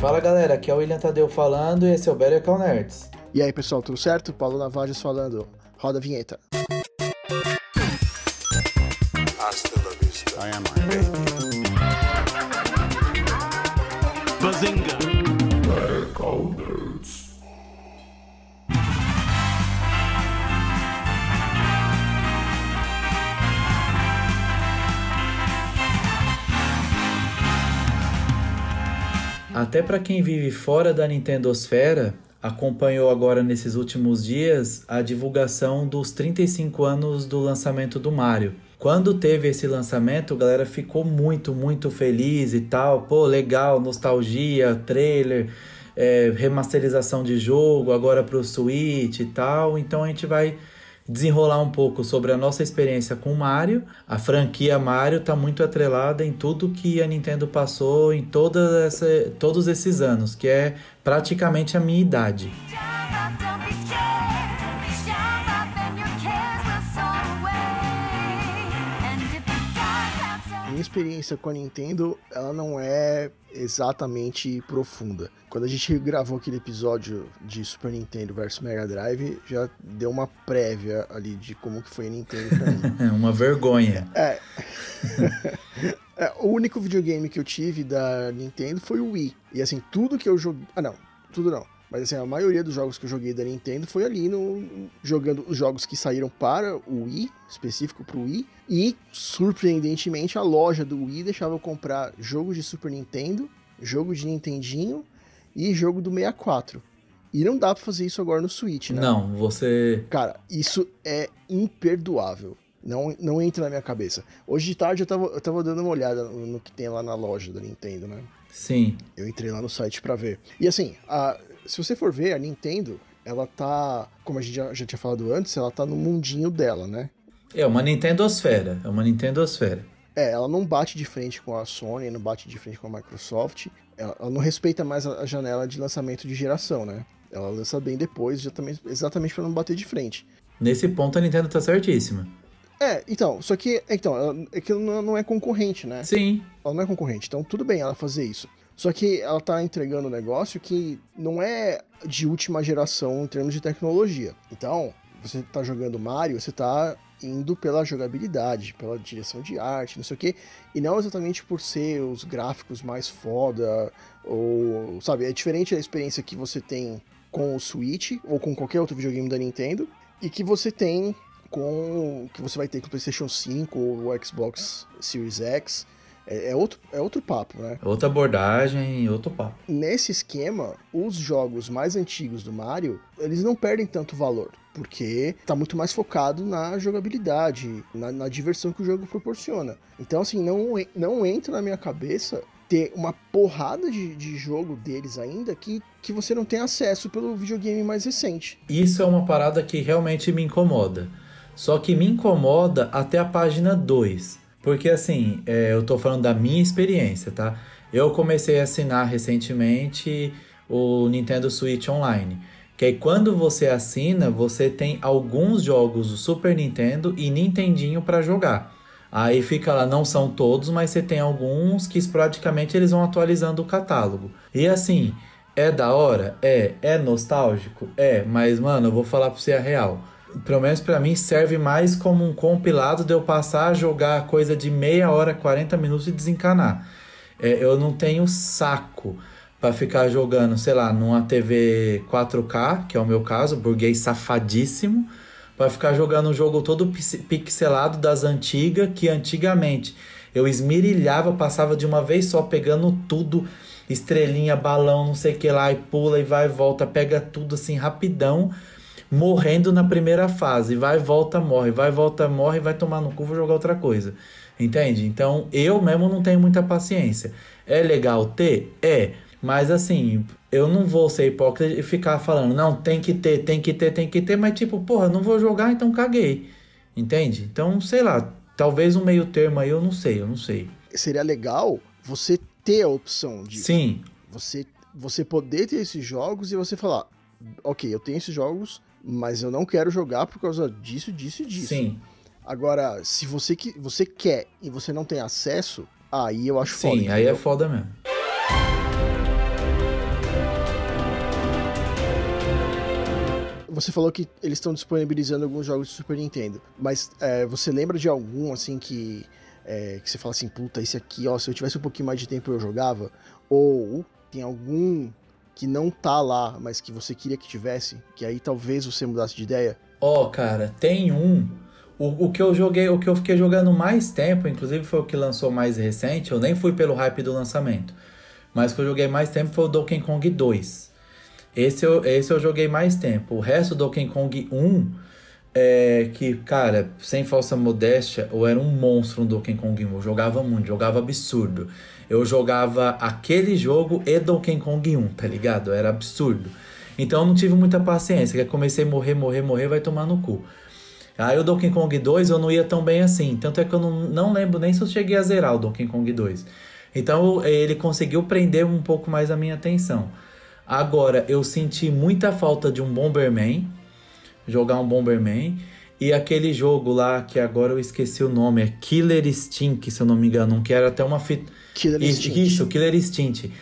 Fala galera, aqui é o William Tadeu falando e esse é o Better Call Nerds. E aí pessoal, tudo certo? Paulo Navajas falando. Roda a vinheta. Hasta la vista. I am Até para quem vive fora da Nintendosfera, acompanhou agora nesses últimos dias a divulgação dos 35 anos do lançamento do Mario. Quando teve esse lançamento, a galera ficou muito, muito feliz e tal. Pô, legal, nostalgia, trailer, é, remasterização de jogo agora para o Switch e tal. Então a gente vai desenrolar um pouco sobre a nossa experiência com Mario. A franquia Mario está muito atrelada em tudo que a Nintendo passou em toda essa, todos esses anos, que é praticamente a minha idade. Minha experiência com a Nintendo, ela não é exatamente profunda. Quando a gente gravou aquele episódio de Super Nintendo versus Mega Drive, já deu uma prévia ali de como que foi a Nintendo pra mim. uma vergonha. É. é. O único videogame que eu tive da Nintendo foi o Wii. E assim, tudo que eu joguei. Ah, não. Tudo não. Mas assim, a maioria dos jogos que eu joguei da Nintendo foi ali no jogando os jogos que saíram para o Wii, específico para o Wii, e surpreendentemente a loja do Wii deixava eu comprar jogos de Super Nintendo, jogo de Nintendinho e jogo do 64. E não dá para fazer isso agora no Switch, né? Não, você. Cara, isso é imperdoável. Não, não entra na minha cabeça. Hoje de tarde eu tava, eu tava dando uma olhada no, no que tem lá na loja da Nintendo, né? Sim. Eu entrei lá no site para ver. E assim, a, se você for ver, a Nintendo, ela tá, como a gente já, já tinha falado antes, ela tá no mundinho dela, né? É uma Nintendosfera, é uma Nintendosfera. É, ela não bate de frente com a Sony, não bate de frente com a Microsoft, ela, ela não respeita mais a, janela de lançamento de geração, né? Ela lança bem depois, exatamente, exatamente para não bater de frente. Nesse ponto a Nintendo tá certíssima. É, então, só que, então, ela, é que ela não é concorrente, né? Sim. Ela não é concorrente, então tudo bem ela fazer isso. Só que ela tá entregando um negócio que não é de última geração em termos de tecnologia. Então, você tá jogando Mario, você tá indo pela jogabilidade, pela direção de arte, não sei o quê, e não exatamente por ser os gráficos mais foda, ou, sabe, é diferente da experiência que você tem com o Switch, ou com qualquer outro videogame da Nintendo, e que você tem com, que você vai ter com o PlayStation 5 ou o Xbox Series X, é, é, outro, é outro papo, né? Outra abordagem, outro papo. Nesse esquema, os jogos mais antigos do Mario, eles não perdem tanto valor, porque tá muito mais focado na jogabilidade, na, na diversão que o jogo proporciona. Então, assim, não, não entra na minha cabeça ter uma porrada de, de jogo deles ainda que, que você não tem acesso pelo videogame mais recente. Isso é uma parada que realmente me incomoda. Só que me incomoda até a página 2. Porque assim, é, eu tô falando da minha experiência, tá? Eu comecei a assinar recentemente o Nintendo Switch Online. Que aí quando você assina, você tem alguns jogos do Super Nintendo e Nintendinho para jogar. Aí fica lá, não são todos, mas você tem alguns que esporadicamente eles vão atualizando o catálogo. E assim, é da hora? É. É nostálgico? É. Mas, mano, eu vou falar pra você a real pelo menos para mim, serve mais como um compilado de eu passar a jogar coisa de meia hora, 40 minutos e desencanar. É, eu não tenho saco para ficar jogando, sei lá, numa TV 4K, que é o meu caso, burguês safadíssimo, para ficar jogando um jogo todo pixelado das antigas, que antigamente eu esmirilhava, passava de uma vez só pegando tudo, estrelinha, balão, não sei o que lá, e pula e vai e volta, pega tudo assim rapidão morrendo na primeira fase. Vai, volta, morre, vai, volta, morre, vai tomar no cu, vou jogar outra coisa. Entende? Então eu mesmo não tenho muita paciência. É legal ter? É. Mas assim, eu não vou ser hipócrita e ficar falando, não, tem que ter, tem que ter, tem que ter, mas tipo, porra, não vou jogar, então caguei. Entende? Então, sei lá, talvez um meio termo aí, eu não sei, eu não sei. Seria legal você ter a opção de. Sim. Você, você poder ter esses jogos e você falar, ok, eu tenho esses jogos, mas eu não quero jogar por causa disso, disso e disso. Sim. Agora, se você, que, você quer e você não tem acesso, aí eu acho Sim, foda. Sim, aí é foda mesmo. Você falou que eles estão disponibilizando alguns jogos de Super Nintendo, mas é, você lembra de algum, assim, que, é, que você fala assim, puta, esse aqui, ó, se eu tivesse um pouquinho mais de tempo eu jogava? Ou tem algum que não tá lá, mas que você queria que tivesse, que aí talvez você mudasse de ideia? Ó, oh, cara, tem um. O, o que eu joguei, o que eu fiquei jogando mais tempo, inclusive foi o que lançou mais recente, eu nem fui pelo hype do lançamento. Mas o que eu joguei mais tempo foi o Donkey Kong 2. Esse eu, esse eu joguei mais tempo. O resto do Donkey Kong 1, é que, cara, sem falsa modéstia, eu era um monstro no Donkey Kong 1. Eu jogava muito, jogava absurdo. Eu jogava aquele jogo e Donkey Kong 1, tá ligado? Era absurdo. Então eu não tive muita paciência, que comecei a morrer, morrer, morrer, vai tomar no cu. Aí o Donkey Kong 2 eu não ia tão bem assim. Tanto é que eu não, não lembro nem se eu cheguei a zerar o Donkey Kong 2. Então ele conseguiu prender um pouco mais a minha atenção. Agora, eu senti muita falta de um Bomberman, jogar um Bomberman, e aquele jogo lá que agora eu esqueci o nome, é Killer Instinct, se eu não me engano, que era até uma fita. Killer Instinct. Isso, Killer Instinct.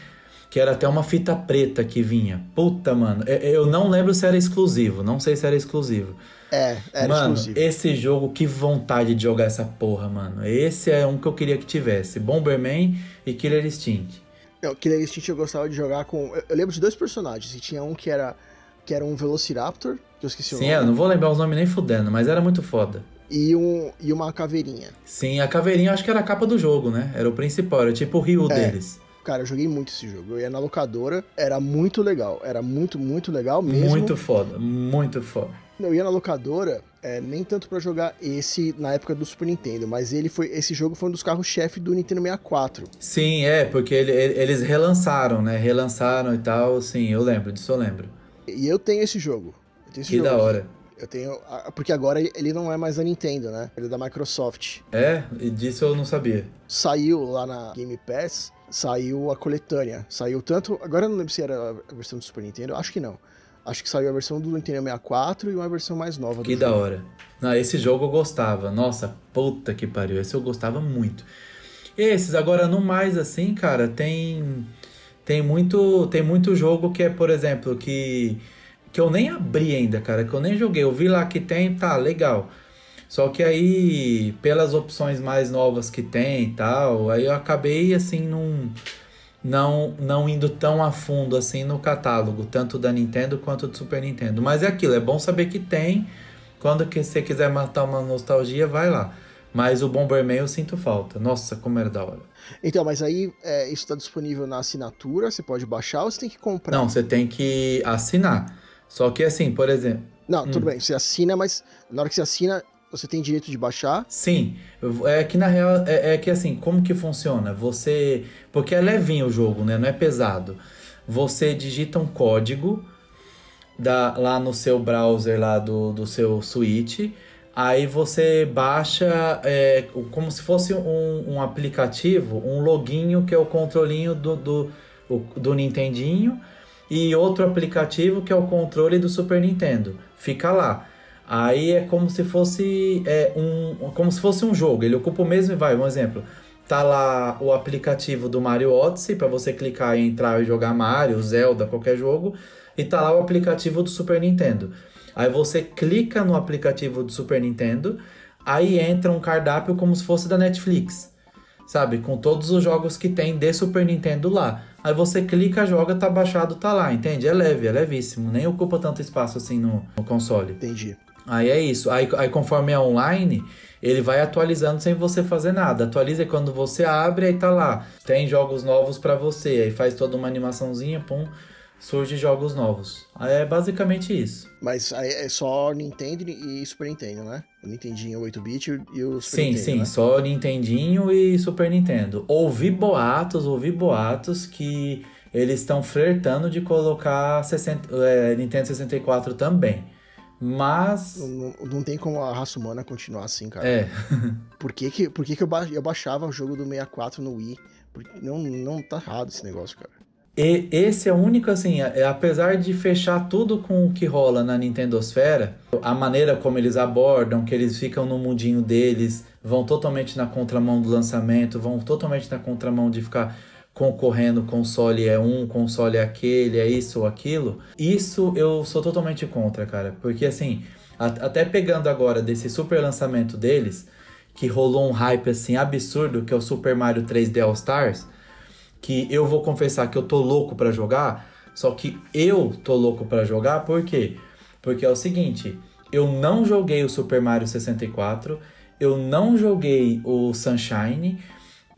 Que era até uma fita preta que vinha. Puta, mano. Eu não lembro se era exclusivo. Não sei se era exclusivo. É, era mano, exclusivo. esse jogo, que vontade de jogar essa porra, mano. Esse é um que eu queria que tivesse. Bomberman e Killer Instinct. Não, Killer Instinct eu gostava de jogar com. Eu, eu lembro de dois personagens. E tinha um que era que era um Velociraptor, que eu esqueci Sim, o nome. eu não vou lembrar os nomes nem fudendo, mas era muito foda. E, um, e uma caveirinha. Sim, a caveirinha acho que era a capa do jogo, né? Era o principal, era tipo o Ryu É. deles. Cara, eu joguei muito esse jogo. Eu ia na locadora, era muito legal. Era muito, muito legal mesmo. Muito foda, muito foda. Eu ia na locadora, é, nem tanto pra jogar esse na época do Super Nintendo, mas ele foi. Esse jogo foi um dos carros-chefe do Nintendo 64. Sim, é, porque ele- ele- eles relançaram, né? Relançaram e tal, sim, eu lembro, disso eu lembro. E eu tenho esse jogo. Eu tenho esse Que jogo da aqui. hora. Eu tenho. Porque agora ele não é mais da Nintendo, né? Ele é da Microsoft. É, e disso eu não sabia. Saiu lá na Game Pass, saiu a coletânea. Saiu tanto. Agora eu não lembro se era a versão do Super Nintendo, acho que não. Acho que saiu a versão do Nintendo 64 e uma versão mais nova Que do da jogo. hora. Não, esse jogo eu gostava. Nossa, puta que pariu. Esse eu gostava muito. Esses, agora no mais assim, cara, tem tem muito tem muito jogo que é, por exemplo, que que eu nem abri ainda, cara, que eu nem joguei. Eu vi lá que tem, tá, legal. Só que aí, pelas opções mais novas que tem e tal, aí eu acabei assim num não não indo tão a fundo assim no catálogo, tanto da Nintendo quanto do Super Nintendo. Mas é aquilo, é bom saber que tem. Quando que você quiser matar uma nostalgia, vai lá. Mas o Bomberman eu sinto falta. Nossa, como era da hora. Então, mas aí é, isso tá disponível na assinatura, você pode baixar ou você tem que comprar? Não, você tem que assinar. Só que assim, por exemplo, Não, Hum. tudo bem, você assina, mas na hora que você assina, você tem direito de baixar. Sim, é que na real é, é que assim, como que funciona? Você. Porque é levinho o jogo, né? Não é pesado. Você digita um código da, lá no seu browser lá do, do seu Switch. Aí você baixa é, como se fosse um, um aplicativo, um loginho que é o controlinho do, do, do Nintendinho e outro aplicativo que é o controle do Super Nintendo. Fica lá. Aí é como se fosse é, um como se fosse um jogo. Ele ocupa o mesmo vai, um exemplo. Tá lá o aplicativo do Mario Odyssey para você clicar e entrar e jogar Mario, Zelda, qualquer jogo, e tá lá o aplicativo do Super Nintendo. Aí você clica no aplicativo do Super Nintendo, aí entra um cardápio como se fosse da Netflix. Sabe, com todos os jogos que tem de Super Nintendo lá. Aí você clica, joga, tá baixado, tá lá, entende? É leve, é levíssimo, nem ocupa tanto espaço assim no, no console. Entendi. Aí é isso. Aí, aí conforme é online, ele vai atualizando sem você fazer nada. Atualiza quando você abre, aí tá lá. Tem jogos novos pra você. Aí faz toda uma animaçãozinha, pum, surge jogos novos. É basicamente isso. Mas é só Nintendo e Super Nintendo, né? O Nintendinho 8-bit e o Super sim, Nintendo, sim, né? só Nintendinho e Super Nintendo. Ouvi boatos, ouvi boatos que eles estão flertando de colocar 60, é, Nintendo 64 também. Mas. Não, não tem como a raça humana continuar assim, cara. É, Por que, que, por que, que eu, ba- eu baixava o jogo do 64 no Wii? Porque não, não tá errado esse negócio, cara. E esse é o único, assim, é- apesar de fechar tudo com o que rola na Nintendosfera, a maneira como eles abordam, que eles ficam no mundinho deles, vão totalmente na contramão do lançamento, vão totalmente na contramão de ficar concorrendo, console é um, console é aquele, é isso ou aquilo. Isso eu sou totalmente contra, cara. Porque assim, até pegando agora desse super lançamento deles, que rolou um hype assim absurdo, que é o Super Mario 3D All Stars, que eu vou confessar que eu tô louco para jogar, só que eu tô louco para jogar, por quê? Porque é o seguinte, eu não joguei o Super Mario 64, eu não joguei o Sunshine,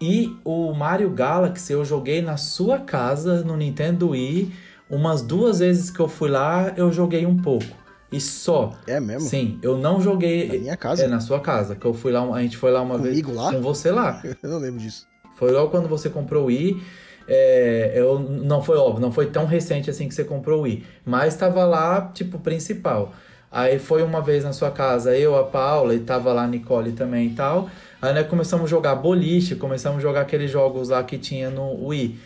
e o Mario Galaxy eu joguei na sua casa, no Nintendo Wii. Umas duas vezes que eu fui lá, eu joguei um pouco. E só. É mesmo? Sim, eu não joguei. Na minha casa? É, na sua casa. Que eu fui lá, a gente foi lá uma Comigo vez. lá? Com você lá. eu não lembro disso. Foi logo quando você comprou o Wii. É, eu, não foi óbvio, não foi tão recente assim que você comprou o Wii. Mas tava lá, tipo, principal. Aí foi uma vez na sua casa, eu, a Paula, e tava lá a Nicole também e tal. Aí começamos a jogar boliche, começamos a jogar aqueles jogos lá que tinha no Wii.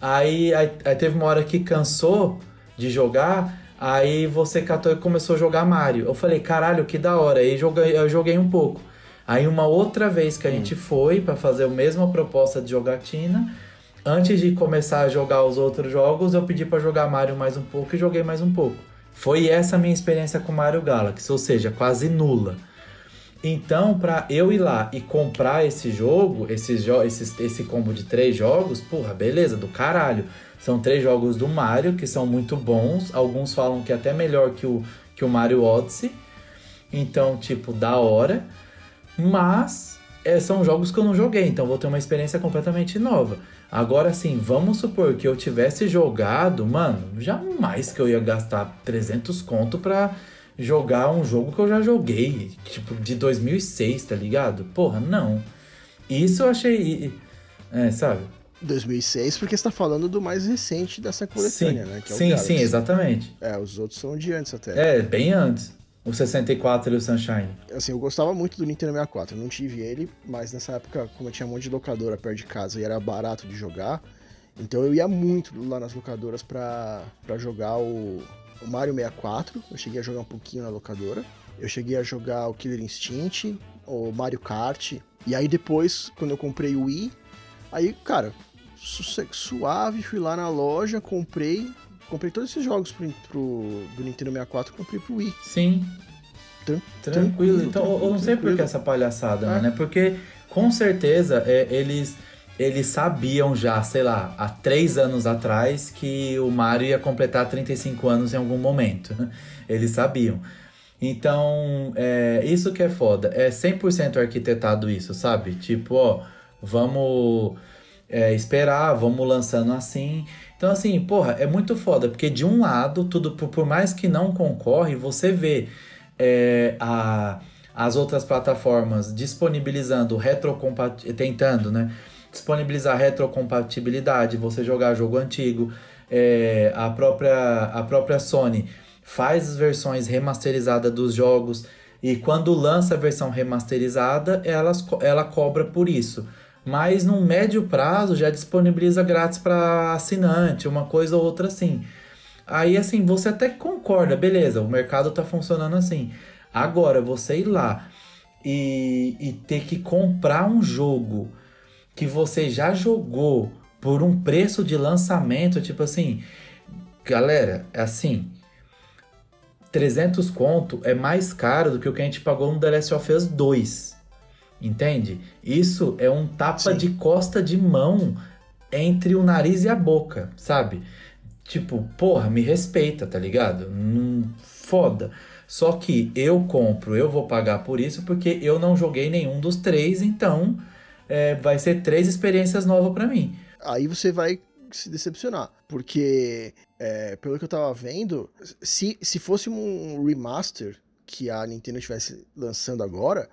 Aí, aí, aí teve uma hora que cansou de jogar, aí você catou e começou a jogar Mario. Eu falei, caralho, que da hora. Aí joguei, eu joguei um pouco. Aí uma outra vez que a gente foi para fazer a mesma proposta de jogatina, antes de começar a jogar os outros jogos, eu pedi para jogar Mario mais um pouco e joguei mais um pouco. Foi essa a minha experiência com Mario Galaxy, ou seja, quase nula. Então, para eu ir lá e comprar esse jogo, esse, jo esse, esse combo de três jogos, porra, beleza, do caralho. São três jogos do Mario que são muito bons. Alguns falam que é até melhor que o, que o Mario Odyssey. Então, tipo, da hora. Mas é, são jogos que eu não joguei, então vou ter uma experiência completamente nova. Agora sim, vamos supor que eu tivesse jogado, mano, jamais que eu ia gastar 300 conto pra jogar um jogo que eu já joguei, tipo, de 2006, tá ligado? Porra, não. Isso eu achei. É, sabe? 2006, porque você tá falando do mais recente dessa coletânea, sim, né? Que é sim, Galaxy. sim, exatamente. É, os outros são de antes até. É, bem antes. O 64 e o Sunshine. Assim, eu gostava muito do Nintendo 64. Eu não tive ele, mas nessa época, como eu tinha um monte de locadora perto de casa e era barato de jogar, então eu ia muito lá nas locadoras pra, pra jogar o, o Mario 64. Eu cheguei a jogar um pouquinho na locadora. Eu cheguei a jogar o Killer Instinct, o Mario Kart. E aí depois, quando eu comprei o Wii, aí, cara, su- suave, fui lá na loja, comprei. Comprei todos esses jogos pro, pro- do Nintendo 64, comprei pro Wii. Sim, Tran- Tranquilo. Então, eu- eu não sei por que tranquilo. essa palhaçada, É. né? Porque, com certeza, é, eles, eles sabiam já, sei lá, há três anos atrás que o Mario ia completar 35 anos em algum momento. Eles sabiam. Então, é, isso que é foda. É 100% arquitetado isso, sabe? Tipo, ó, vamos é, esperar, vamos lançando assim. Então, assim, porra, é muito foda, porque de um lado, tudo por, por mais que não concorre, você vê é, a, as outras plataformas disponibilizando retrocompatibilidade, tentando, né? Disponibilizar retrocompatibilidade, você jogar jogo antigo, é, a, própria, a própria Sony faz as versões remasterizadas dos jogos e quando lança a versão remasterizada, elas, ela cobra por isso. Mas num médio prazo já disponibiliza grátis para assinante, uma coisa ou outra assim. Aí assim, você até concorda, beleza, o mercado tá funcionando assim. Agora, você ir lá e, e ter que comprar um jogo que você já jogou por um preço de lançamento, tipo assim, galera, é assim, 300 conto é mais caro do que o que a gente pagou no The Last of Us 2. Entende? Isso é um tapa Sim. de costa de mão entre o nariz e a boca, sabe? Tipo, porra, me respeita, tá ligado? Hum, foda. Só que eu compro, eu vou pagar por isso porque eu não joguei nenhum dos três, então é, vai ser três experiências novas pra mim. Aí você vai se decepcionar. Porque, é, pelo que eu tava vendo, se, se fosse um remaster que a Nintendo estivesse lançando agora,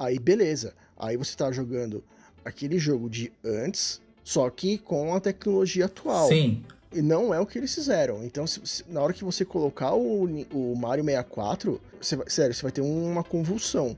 aí beleza. Aí você tá jogando aquele jogo de antes, só que com a tecnologia atual. Sim, E não é o que eles fizeram. Então, se- se- na hora que você colocar o, o Mario 64, você vai- sério, você vai ter uma convulsão.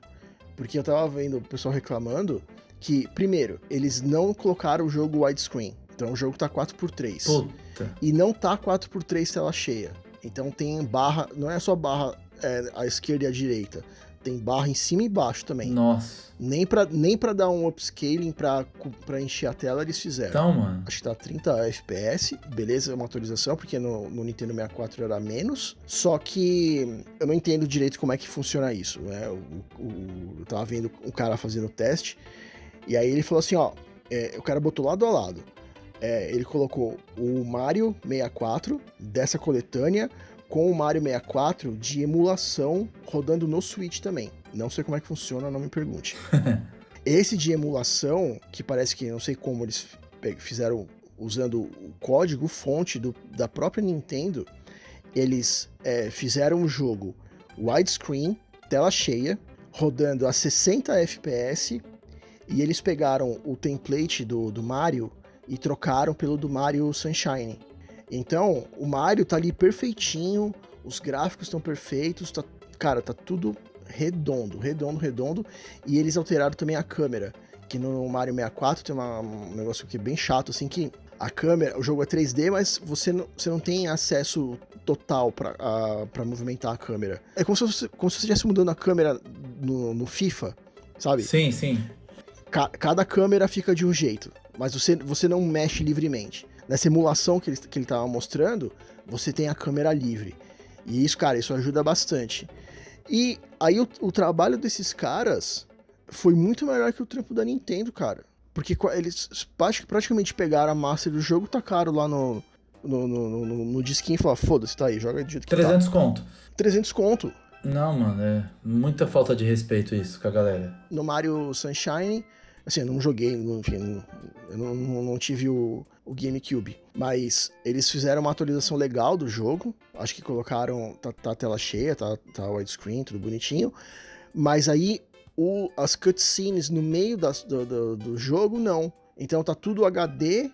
Porque eu tava vendo o pessoal reclamando que, primeiro, eles não colocaram o jogo widescreen. Então o jogo tá 4x3. puta. E não tá 4x3 tela cheia. Então tem barra, não é só barra é, à esquerda e à direita. Tem barra em cima e embaixo também. Nossa. Nem pra, nem pra dar um upscaling pra, pra encher a tela eles fizeram. Então, mano. Acho que tá 30 FPS, beleza, é uma atualização, porque no, no, Nintendo 64 era menos. Só que eu não entendo direito como é que funciona isso, né? O, o, eu tava vendo um cara fazendo o teste, e aí ele falou assim, ó, é, o cara botou lado a lado. É, ele colocou o Mario 64 dessa coletânea com o Mario 64 de emulação rodando no Switch também. Não sei como é que funciona, não me pergunte. Esse de emulação, que parece que não sei como eles fizeram usando o código fonte do, da própria Nintendo, eles é, fizeram o jogo widescreen, tela cheia, rodando a 60 FPS, e eles pegaram o template do, do Mario e trocaram pelo do Mario Sunshine. Então, o Mario tá ali perfeitinho, os gráficos estão perfeitos, tá, cara, tá tudo redondo, redondo, redondo. E eles alteraram também a câmera, que no Mario 64 tem uma, um negócio que é bem chato, assim, que a câmera, o jogo é 3D, mas você não, você não tem acesso total para movimentar a câmera. É como se, você, como se você estivesse mudando a câmera no, no FIFA, sabe? Sim, sim. Ca, cada câmera fica de um jeito, mas você, você não mexe livremente nessa emulação que ele, que ele tava mostrando, você tem a câmera livre. E isso, cara, isso ajuda bastante. E aí o, o trabalho desses caras foi muito melhor que o trampo da Nintendo, cara. Porque eles praticamente pegaram a master do jogo tacaram lá no, no, no, no, no disquinho e falaram, foda-se, tá aí, joga de jeito que 300 tá. conto. 300 conto. Não, mano, é muita falta de respeito isso com a galera. No Mario Sunshine, assim, eu não joguei, enfim, eu não, não, não tive o, o GameCube. Mas eles fizeram uma atualização legal do jogo. Acho que colocaram. Tá, tá a tela cheia, tá, tá widescreen, tudo bonitinho. Mas aí o, as cutscenes no meio das, do, do, do, jogo, não. Então tá tudo HD,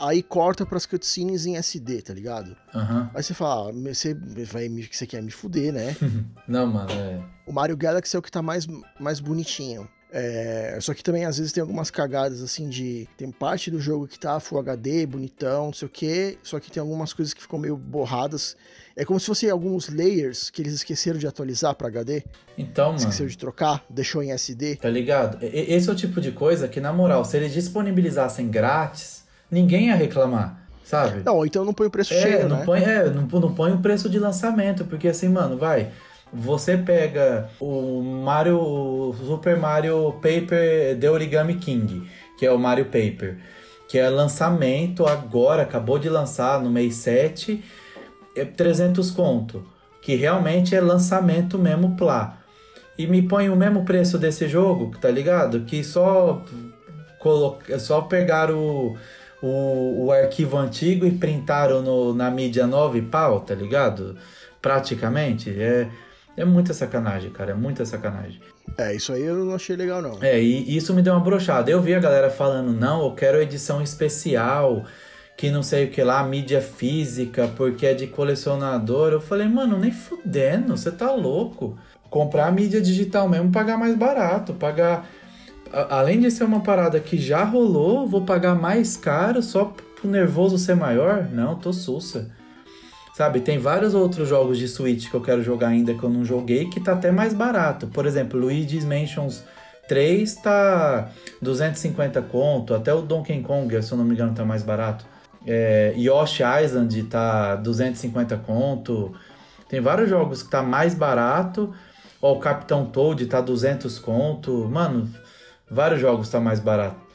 aí corta pras cutscenes em SD, tá ligado? Uhum. Aí você fala, ah, você, vai, você quer me fuder, né? não, mano, é. O Mario Galaxy é o que tá mais, mais bonitinho. É, só que também às vezes tem algumas cagadas assim de. Tem parte do jogo que tá Full HD, bonitão, não sei o que. Só que tem algumas coisas que ficam meio borradas. É como se fossem alguns layers que eles esqueceram de atualizar para HD. Então, mano. Esqueceram de trocar, deixou em SD. Tá ligado? Esse é o tipo de coisa que, na moral, se eles disponibilizassem grátis, ninguém ia reclamar. Sabe? Não, então não põe o preço é, cheio, não né? Põe, é, não, não põe o preço de lançamento, porque assim, mano, vai. Você pega o Mario, Super Mario Paper The Origami King, que é o Mario Paper, que é lançamento agora, acabou de lançar no mês 7, é 300 conto, que realmente é lançamento mesmo plá. E me põe o mesmo preço desse jogo, tá ligado? Que só coloca, só pegaram o, o, o arquivo antigo e printaram no, na mídia nova e pau, tá ligado? Praticamente. É, é muita sacanagem, cara. É muita sacanagem. É, isso aí eu não achei legal, não. É, e isso me deu uma brochada. Eu vi a galera falando, não, eu quero edição especial, que não sei o que lá, mídia física, porque é de colecionador. Eu falei, mano, nem fudendo, você tá louco. Comprar a mídia digital mesmo, pagar mais barato, pagar. Além de ser uma parada que já rolou, vou pagar mais caro só pro nervoso ser maior? Não, tô sussa. Sabe, tem vários outros jogos de Switch que eu quero jogar ainda que eu não joguei que tá até mais barato. Por exemplo, Luigi's Mansions 3 tá 250 conto, até o Donkey Kong, se eu não me engano, tá mais barato. É, Yoshi Island tá 250 conto. Tem vários jogos que tá mais barato. Ó, o Capitão Toad tá 200 conto. Mano, vários jogos tá mais barato.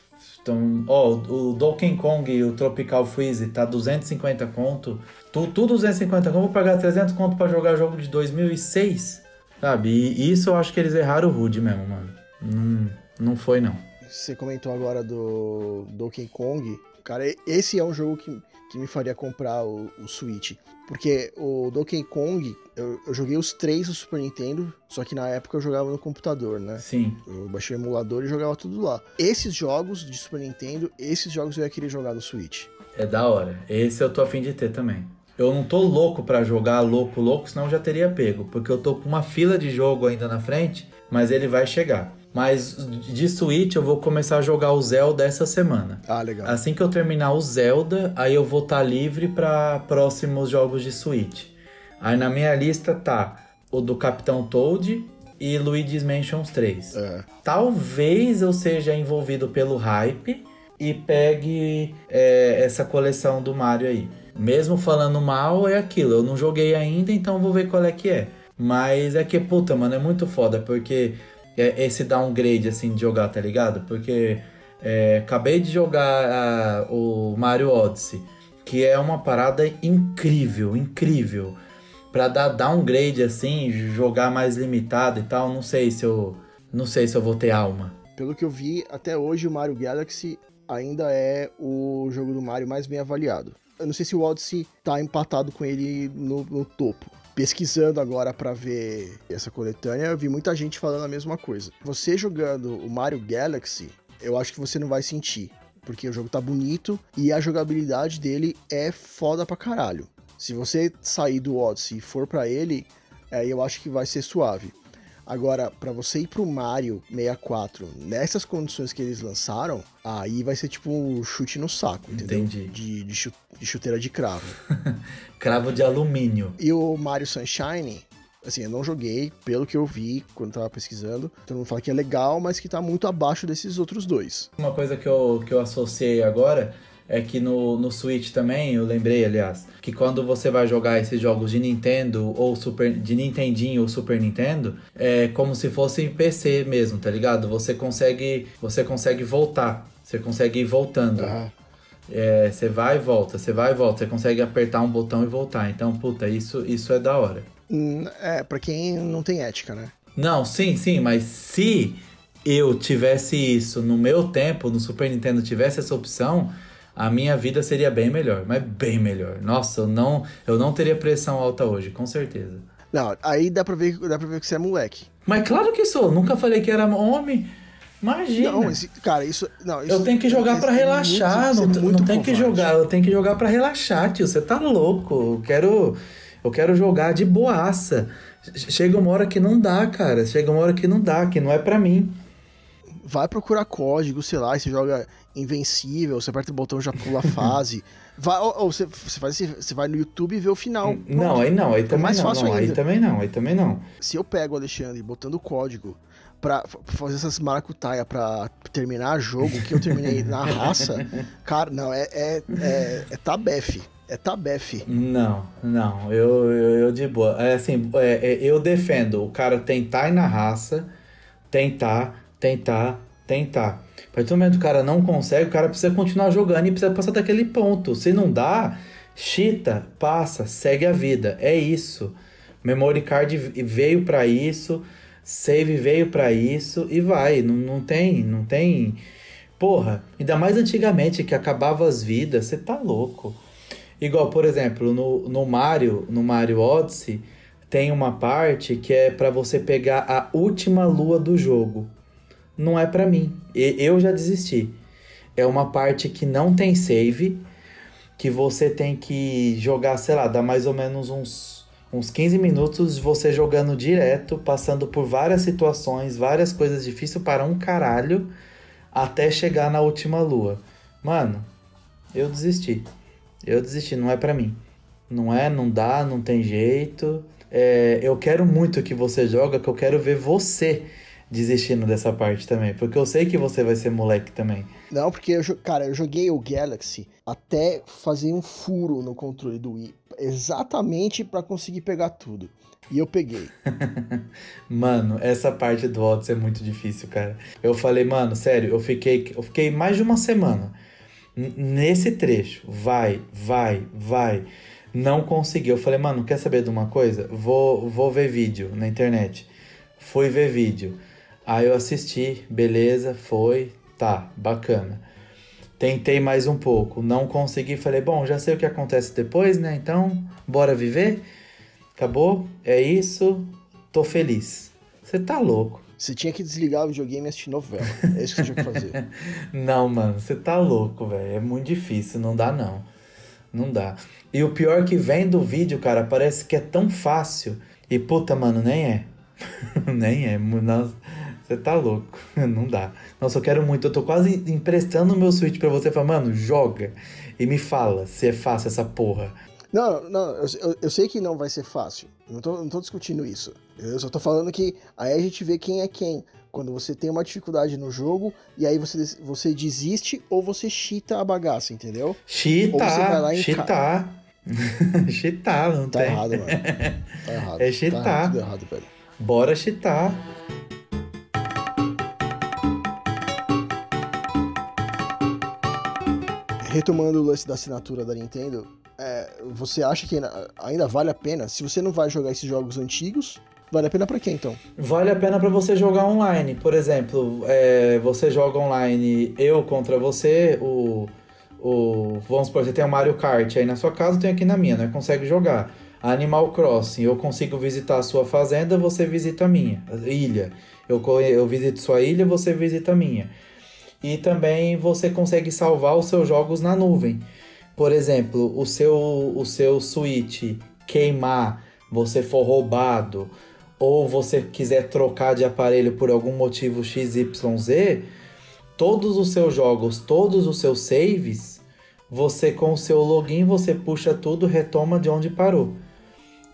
Então, ó, o Donkey Kong e o Tropical Freeze tá 250 conto. Tudo, tudo 250 conto, vou pagar 300 conto para jogar jogo de 2006, sabe? E isso eu acho que eles erraram o Rude mesmo, mano. Não, não foi, não. Você comentou agora do Donkey Kong. Cara, esse é um jogo que, que me faria comprar o, o Switch. Porque o Donkey Kong, eu, eu, joguei os três do Super Nintendo, só que na época eu jogava no computador, né? Sim. Eu baixei o emulador e jogava tudo lá. Esses jogos de Super Nintendo, esses jogos eu ia querer jogar no Switch. É da hora. Esse eu tô afim de ter também. Eu não tô louco para jogar louco, louco, senão eu já teria pego. Porque eu tô com uma fila de jogo ainda na frente, mas ele vai chegar. Mas de Switch eu vou começar a jogar o Zelda essa semana. Ah, legal. Assim que eu terminar o Zelda, aí eu vou estar tá livre para próximos jogos de Switch. Aí na minha lista tá o do Capitão Toad e Luigi's Mansion 3. É. Talvez eu seja envolvido pelo hype e pegue é, essa coleção do Mario aí. Mesmo falando mal, é aquilo. Eu não joguei ainda, então vou ver qual é que é. Mas é que, puta, mano, é muito foda, porque esse downgrade, assim, de jogar, tá ligado? Porque é, acabei de jogar a- o Mario Odyssey, que é uma parada incrível, incrível. Pra dar downgrade, assim, jogar mais limitado e tal, não sei se eu. Não sei se eu vou ter alma. Pelo que eu vi, até hoje o Mario Galaxy ainda é o jogo do Mario mais bem avaliado. Eu não sei se o Odyssey tá empatado com ele no, no topo. Pesquisando agora pra ver essa coletânea, eu vi muita gente falando a mesma coisa. Você jogando o Mario Galaxy, eu acho que você não vai sentir. Porque o jogo tá bonito e a jogabilidade dele é foda pra caralho. Se você sair do Odyssey e for pra ele, aí eu acho que vai ser suave. Agora, pra você ir pro Mario 64 nessas condições que eles lançaram, aí vai ser tipo um chute no saco, entendeu? Entendi. De, de chuteira de cravo. Cravo de alumínio. E o Mario Sunshine, assim, eu não joguei, pelo que eu vi quando tava pesquisando. Todo mundo fala que é legal, mas que tá muito abaixo desses outros dois. Uma coisa que eu, que eu associei agora é que no, no Switch também, eu lembrei, aliás, que quando você vai jogar esses jogos de Nintendo ou Super. de Nintendinho ou Super Nintendo, é como se fosse PC mesmo, tá ligado? Você consegue. Você consegue voltar. Você consegue ir voltando. Ah, É, você vai e volta, você vai e volta, você consegue apertar um botão e voltar. Então, puta, isso, isso é da hora. hum, é, pra quem não tem ética, né? Não, sim, sim, mas se eu tivesse isso no meu tempo, no Super Nintendo tivesse essa opção, a minha vida seria bem melhor, mas bem melhor. Nossa, eu não, eu não teria pressão alta hoje, com certeza. Não, aí dá pra ver, dá pra ver que você é moleque. Mas claro que sou, nunca falei que era homem. Imagina. Não, esse, cara, isso. Não, isso eu tenho que jogar isso pra é relaxar, muito- não, é não tem que jogar, eu tenho que jogar pra relaxar, tio. Você tá louco? Eu quero, eu quero jogar de boaça. Chega uma hora que não dá, cara. Chega uma hora que não dá, que não é pra mim. Vai procurar código, sei lá, e você joga invencível, você aperta o botão e já pula a fase. Vai, ou, ou você, você, faz, você vai no YouTube e vê o final. Não, aí não, aí também mais não, fácil não, aí ainda. também não, aí também não. Se eu pego o Alexandre botando código pra f- fazer essas maracutaia pra terminar jogo que eu terminei na raça, cara, não, é, é, é, é tabefe. É tabefe. Não, não, eu, eu, eu de boa. É assim, é, é, eu defendo o cara tentar ir na raça, tentar, tentar, tentar. A partir do momento que o cara não consegue, o cara precisa continuar jogando e precisa passar daquele ponto. Se não dá, chita, passa, segue a vida. É isso. Memory card veio pra isso, save veio pra isso e vai. Não, não tem, não tem. Porra, ainda mais antigamente que acabava as vidas, você tá louco. Igual, por exemplo, no, no Mario, no Mario Odyssey, tem uma parte que é pra você pegar a última lua do jogo. Não é pra mim. E- Eu já desisti. É uma parte que não tem save, que você tem que jogar, sei lá, dá mais ou menos uns, uns 15 minutos você jogando direto, passando por várias situações, várias coisas difíceis para um caralho, até chegar na última lua. Mano, eu desisti. Eu desisti, não é pra mim. Não é, não dá, não tem jeito. É, eu quero muito que você joga, que eu quero ver você desistindo dessa parte também. Porque eu sei que você vai ser moleque também. Não, porque, eu, cara, eu joguei o Galaxy até fazer um furo no controle do Wii, exatamente pra conseguir pegar tudo. E eu peguei. Mano, essa parte do Odyssey é muito difícil, cara. Eu falei, mano, sério, eu fiquei, eu fiquei mais de uma semana nesse trecho. Vai, vai, vai. Não consegui. Eu falei, mano, quer saber de uma coisa? Vou, vou ver vídeo na internet. Fui ver vídeo. Aí eu assisti, beleza, foi, tá, bacana. Tentei mais um pouco, não consegui. Falei, bom, já sei o que acontece depois, né? Então, bora viver. Acabou, é isso, tô feliz. Você tá louco. Você tinha que desligar o videogame e assistir novela. É isso que você tinha que fazer. Não, mano, você tá louco, velho. É muito difícil, não dá não. Não dá. E o pior que vem do vídeo, cara, parece que é tão fácil. E puta, mano, nem é. nem é. Nossa, você tá louco. Não dá. Nossa, eu quero muito. Eu tô quase emprestando o meu Switch pra você. Falar, mano, joga. E me fala se é fácil essa porra. Não, não, eu, eu, sei que não vai ser fácil. Não tô, não tô discutindo isso. Eu só tô falando que aí a gente vê quem é quem. Quando você tem uma dificuldade no jogo e aí você, você desiste ou você cheata a bagaça, entendeu? Ou você vai lá Cheatar, e cheatar. cheatar, não Tá tem. errado, mano. Tá errado. É cheatar. Tá errado, velho. Bora cheatar. Retomando o lance da assinatura da Nintendo, é, você acha que ainda- ainda vale a pena? Se você não vai jogar esses jogos antigos, vale a pena pra quê então? Vale a pena pra você jogar online. Por exemplo, é, você joga online eu contra você, o, o. Vamos supor, você tem o Mario Kart aí na sua casa, eu tenho aqui na minha, né? Consegue jogar. Animal Crossing, eu consigo visitar a sua fazenda, você visita a minha ilha. Eu, eu visito sua ilha, você visita a minha. E também você consegue salvar os seus jogos na nuvem. Por exemplo, o seu, o seu Switch queimar, você for roubado, ou você quiser trocar de aparelho por algum motivo XYZ, todos os seus jogos, todos os seus saves, você com o seu login, você puxa tudo, retoma de onde parou.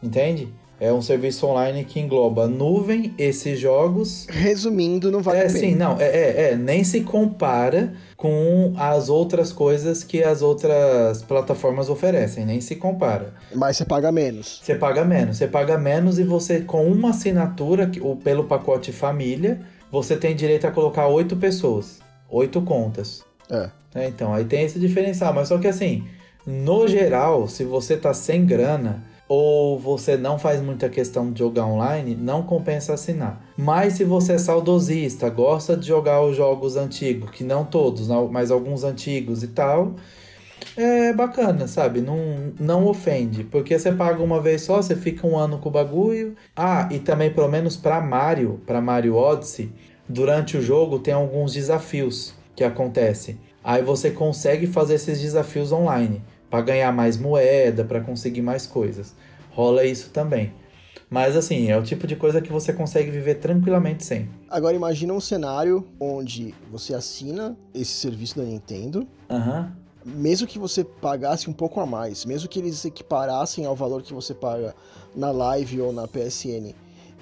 Entende? É um serviço online que engloba nuvem, esses jogos Resumindo, não vale é, a pena. sim, não, é, é, é, nem se compara com as outras coisas que as outras plataformas oferecem, nem se compara. Mas você paga menos. Você paga menos, você paga menos e você, com uma assinatura, que- o- pelo pacote família, você tem direito a colocar oito pessoas, oito contas. É. né? Então, aí tem esse diferencial, mas só que assim, no geral, se você tá sem grana ou você não faz muita questão de jogar online, não compensa assinar. Mas se você é saudosista, gosta de jogar os jogos antigos, que não todos, mas alguns antigos e tal, é bacana, sabe? Não, não ofende, porque você paga uma vez só, você fica um ano com o bagulho. Ah, e também pelo menos para Mario, para Mario Odyssey, durante o jogo tem alguns desafios que acontecem. Aí você consegue fazer esses desafios online para ganhar mais moeda, para conseguir mais coisas. Rola isso também. Mas assim, é o tipo de coisa que você consegue viver tranquilamente sem. Agora imagina um cenário onde você assina esse serviço da Nintendo, Aham. mesmo que você pagasse um pouco a mais, mesmo que eles equiparassem ao valor que você paga na Live ou na PSN,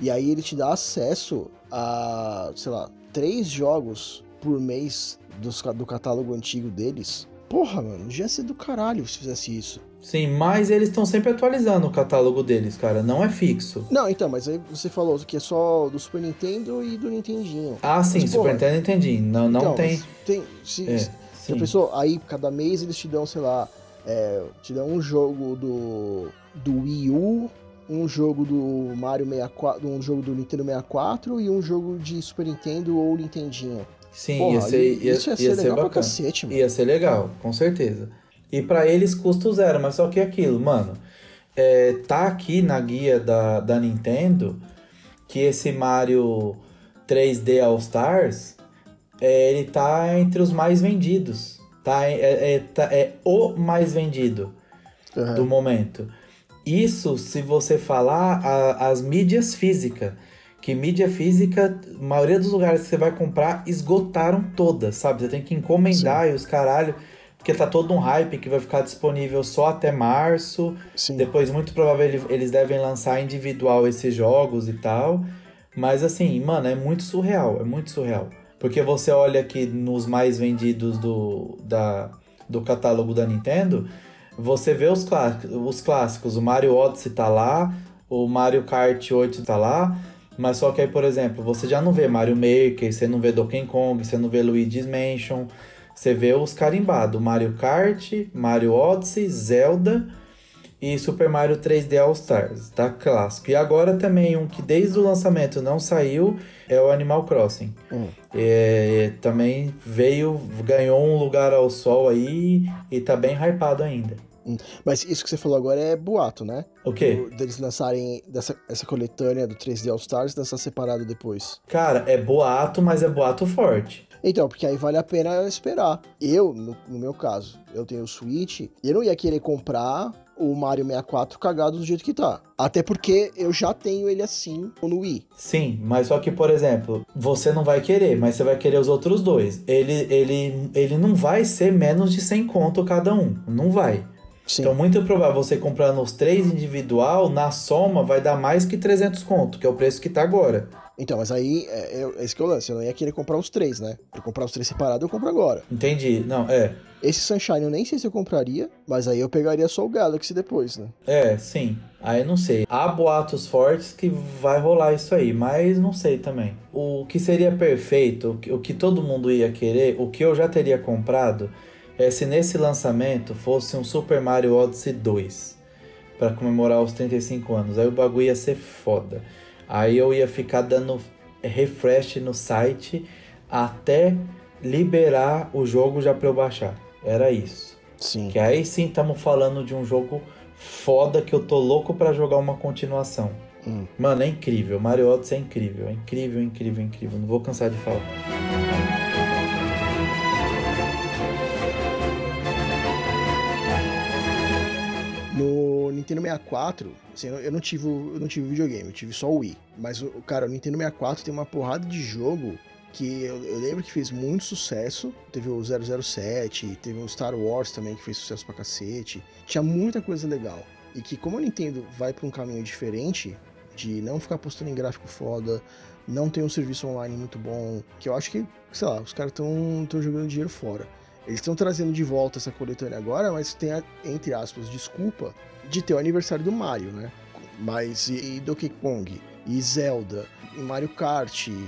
e aí ele te dá acesso a, sei lá, três jogos por mês dos do catálogo antigo deles. Porra, mano, já ia ser do caralho se fizesse isso. Sim, mas eles estão sempre atualizando o catálogo deles, cara. Não é fixo. Não, então, mas aí você falou que é só do Super Nintendo e do Nintendinho. Ah, sim, Mas, Super porra, Nintendo entendi. Não, não Então, tem. tem se, É, Já sim. pensou? Aí, cada mês eles te dão, sei lá, é, te dão um jogo do, do Wii U, um jogo do Mario 64, um jogo do Nintendo 64 e um jogo de Super Nintendo ou Nintendinho. Sim, Porra, ia ser, ia, isso ia ser ia ser bacana. cacete. Ia ser legal, com certeza. E pra eles custo zero, mas só que é aquilo, mano. É, tá aqui na guia da, da Nintendo que esse Mario 3D All Stars é, ele tá entre os mais vendidos. Tá, é, é, tá- é o mais vendido Aham. do momento. Isso se você falar a- as mídias físicas. Que mídia física, a maioria dos lugares que você vai comprar esgotaram todas, sabe? Você tem que encomendar e os caralho. Porque tá todo um hype que vai ficar disponível só até março. Sim. Depois, muito provável, ele- eles devem lançar individual esses jogos e tal. Mas assim, mano, é muito surreal, é muito surreal. Porque você olha aqui nos mais vendidos do, da, do catálogo da Nintendo, você vê os clássicos, os clássicos. O Mario Odyssey tá lá, o Mario Kart 8 tá lá. Mas só que aí, por exemplo, você já não vê Mario Maker, você não vê Donkey Kong, você não vê Luigi's Mansion. Você vê os carimbados, Mario Kart, Mario Odyssey, Zelda e Super Mario 3D All Stars, tá clássico. E agora também um que desde o lançamento não saiu é o Animal Crossing. Hum. É, também veio, ganhou um lugar ao sol aí e tá bem hypado ainda. Mas isso que você falou agora é boato, né? O quê? O- Deles lançarem dessa, essa coletânea do 3D All Stars, lançar separado depois. Cara, é boato, mas é boato forte. Então, porque aí vale a pena esperar. Eu, no, no meu caso, eu tenho o Switch, eu não ia querer comprar o Mario 64 cagado do jeito que tá. Até porque eu já tenho ele assim no Wii. Sim, mas só que, por exemplo, você não vai querer, mas você vai querer os outros dois. Ele, ele, ele não vai ser menos de 100 conto cada um. Não vai. Sim. Então, muito provável você comprando os três individual, na soma vai dar mais que 300 conto, que é o preço que tá agora. Então, mas aí é, é, é esse que é o lance. Eu não ia querer comprar os três, né? Pra comprar os três separados, eu compro agora. Entendi. Não, é. Esse Sunshine eu nem sei se eu compraria, mas aí eu pegaria só o Galaxy depois, né? É, sim. Aí não sei. Há boatos fortes que vai rolar isso aí, mas não sei também. O que seria perfeito, o que todo mundo ia querer, o que eu já teria comprado, é se nesse lançamento fosse um Super Mario Odyssey 2 para comemorar os 35 anos. Aí o bagulho ia ser foda. Aí eu ia ficar dando refresh no site até liberar o jogo já para eu baixar. Era isso. Sim. Que aí sim estamos falando de um jogo foda que eu tô louco pra jogar uma continuação. Hum. Mano, é incrível. Mario Odyssey é incrível. É incrível, incrível, incrível. Não vou cansar de falar. Nintendo 64, assim, eu não tive, eu não tive videogame, eu tive só o Wii. Mas, cara, o Nintendo 64 tem uma porrada de jogo que eu, eu lembro que fez muito sucesso. Teve o 007, teve o Star Wars também, que fez sucesso pra cacete. Tinha muita coisa legal. E que como a Nintendo vai pra um caminho diferente, de não ficar postando em gráfico foda, não tem um serviço online muito bom, que eu acho que, sei lá, os caras estão jogando dinheiro fora. Eles estão trazendo de volta essa coletânea agora, mas tem a, entre aspas, desculpa de ter o aniversário do Mario, né? Mas e, e Donkey Kong, e Zelda, e Mario Kart, e.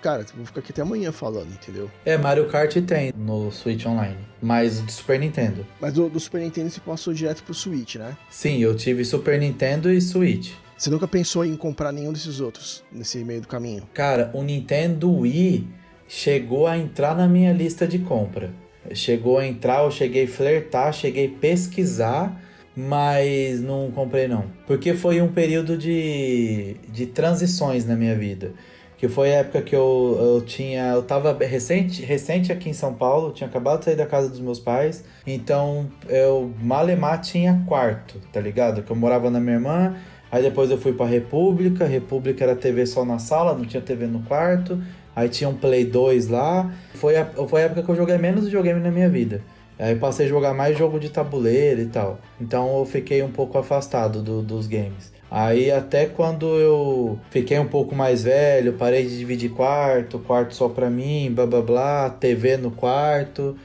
Cara, vou ficar aqui até amanhã falando, entendeu? É, Mario Kart tem no Switch Online. Mas o de Super Nintendo. Mas do, do Super Nintendo você passou direto pro Switch, né? Sim, eu tive Super Nintendo e Switch. Você nunca pensou em comprar nenhum desses outros nesse meio do caminho? Cara, o Nintendo Wii chegou a entrar na minha lista de compra. Chegou a entrar, eu cheguei a flertar, cheguei a pesquisar, mas não comprei não. Porque foi um período de, de transições na minha vida. Que foi a época que eu, eu tinha. Eu tava recente, recente aqui em São Paulo, tinha acabado de sair da casa dos meus pais. Então eu malemar tinha quarto, tá ligado? Que eu morava na minha irmã. Aí depois eu fui pra República. República era TV só na sala, não tinha TV no quarto. Aí tinha um Play 2 lá. Foi a, foi a época que eu joguei menos videogame na minha vida. Aí passei a jogar mais jogo de tabuleiro e tal. Então eu fiquei um pouco afastado do- dos games. Aí até quando eu fiquei um pouco mais velho, parei de dividir quarto, quarto só pra mim, blá blá blá, TV no quarto.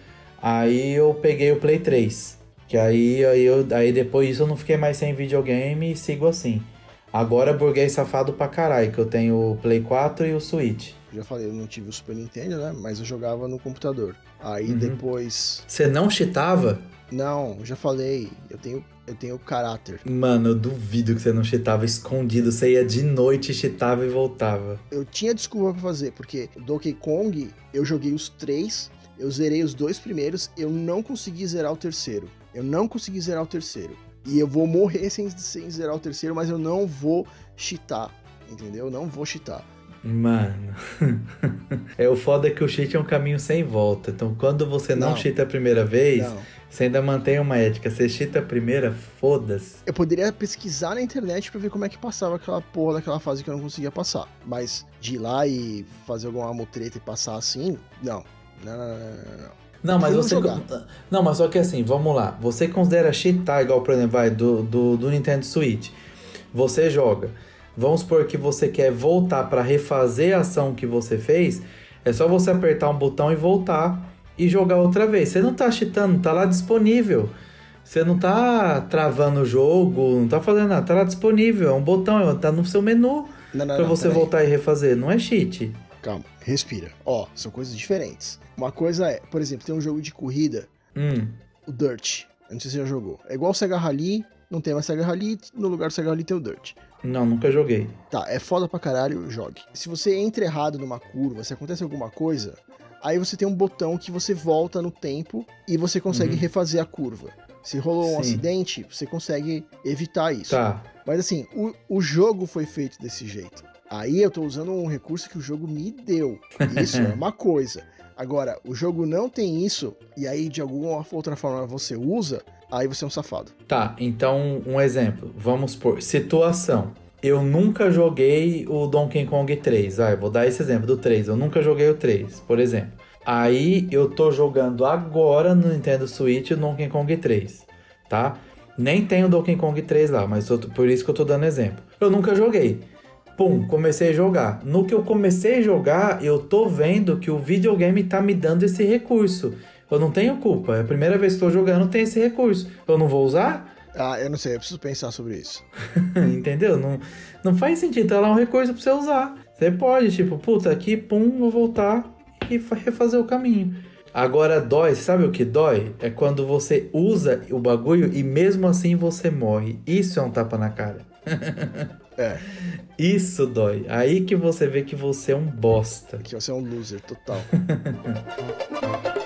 Aí eu peguei o Play 3. Que aí, aí, eu, aí depois disso eu não fiquei mais sem videogame e sigo assim. Agora burguês safado pra caralho, que eu tenho o Play 4 e o Switch. Já falei, eu não tive o Super Nintendo, né? Mas eu jogava no computador. Aí Uhum. depois. Você não cheatava? Não, já falei, eu tenho, eu tenho caráter. Mano, eu duvido que você não cheatava escondido. Você ia de noite, cheatava e voltava. Eu tinha desculpa pra fazer, porque Donkey Kong, eu joguei os três, eu zerei os dois primeiros, eu não consegui zerar o terceiro. Eu não consegui zerar o terceiro. E eu vou morrer sem, sem zerar o terceiro, mas eu não vou cheatar. Entendeu? Eu não vou cheatar. Mano. é o foda que o cheat é um caminho sem volta. Então quando você não, Não. cheata a primeira vez, Não. você ainda mantém uma ética. Você cheata a primeira, foda-se. Eu poderia pesquisar na internet pra ver como é que passava aquela porra daquela fase que eu não conseguia passar. Mas de ir lá e fazer alguma mutreta e passar assim, não. Não, não, não, não, não. Não, mas você. jogar. Não, mas só que assim, vamos lá. Você considera cheatar igual, por exemplo, vai, do, do, do Nintendo Switch. Você joga. Vamos supor que você quer voltar pra refazer a ação que você fez. É só você apertar um botão e voltar e jogar outra vez. Você não tá cheatando, tá lá disponível. Você não tá travando o jogo, não tá fazendo nada, tá lá disponível. É um botão, tá no seu menu não, você voltar e refazer. Não é cheat. Calma, respira. Ó, são coisas diferentes. Uma coisa é, por exemplo, tem um jogo de corrida, Hum, o Dirt. Eu não sei se você já jogou. É igual o Sega Rally, não tem mais Sega Rally, no lugar do Sega Rally tem o Dirt. Não, nunca joguei. Tá, é foda pra caralho, jogue. Se você entra errado numa curva, se acontece alguma coisa, aí você tem um botão que você volta no tempo e você consegue Uhum. refazer a curva. Se rolou um Sim. acidente, você consegue evitar isso. Tá. Mas assim, o, o jogo foi feito desse jeito. Aí eu tô usando um recurso que o jogo me deu. Isso é uma coisa. Agora, o jogo não tem isso, e aí de alguma outra forma você usa, aí você é um safado. Tá, então um exemplo. Vamos por situação. Eu nunca joguei o Donkey Kong 3. Ah, vou dar esse exemplo do 3. Eu nunca joguei o 3, por exemplo. Aí eu tô jogando agora no Nintendo Switch o Donkey Kong 3. tá? Nem tem o Donkey Kong 3 lá, mas por isso que eu tô dando exemplo. Eu nunca joguei. Pum, comecei a jogar. No que eu comecei a jogar, eu tô vendo que o videogame tá me dando esse recurso. Eu não tenho culpa. É a primeira vez que estou jogando, tem esse recurso. Eu não vou usar? Ah, eu não sei, eu preciso pensar sobre isso. Entendeu? Não, não faz sentido. Tá lá um recurso pra você usar. Você pode, tipo, puta, aqui, pum, vou voltar e refazer o caminho. Agora dói, sabe o que dói? É quando você usa o bagulho e mesmo assim você morre. Isso é um tapa na cara. É. Isso dói. Aí que você vê que você é um bosta. Que você é um loser total.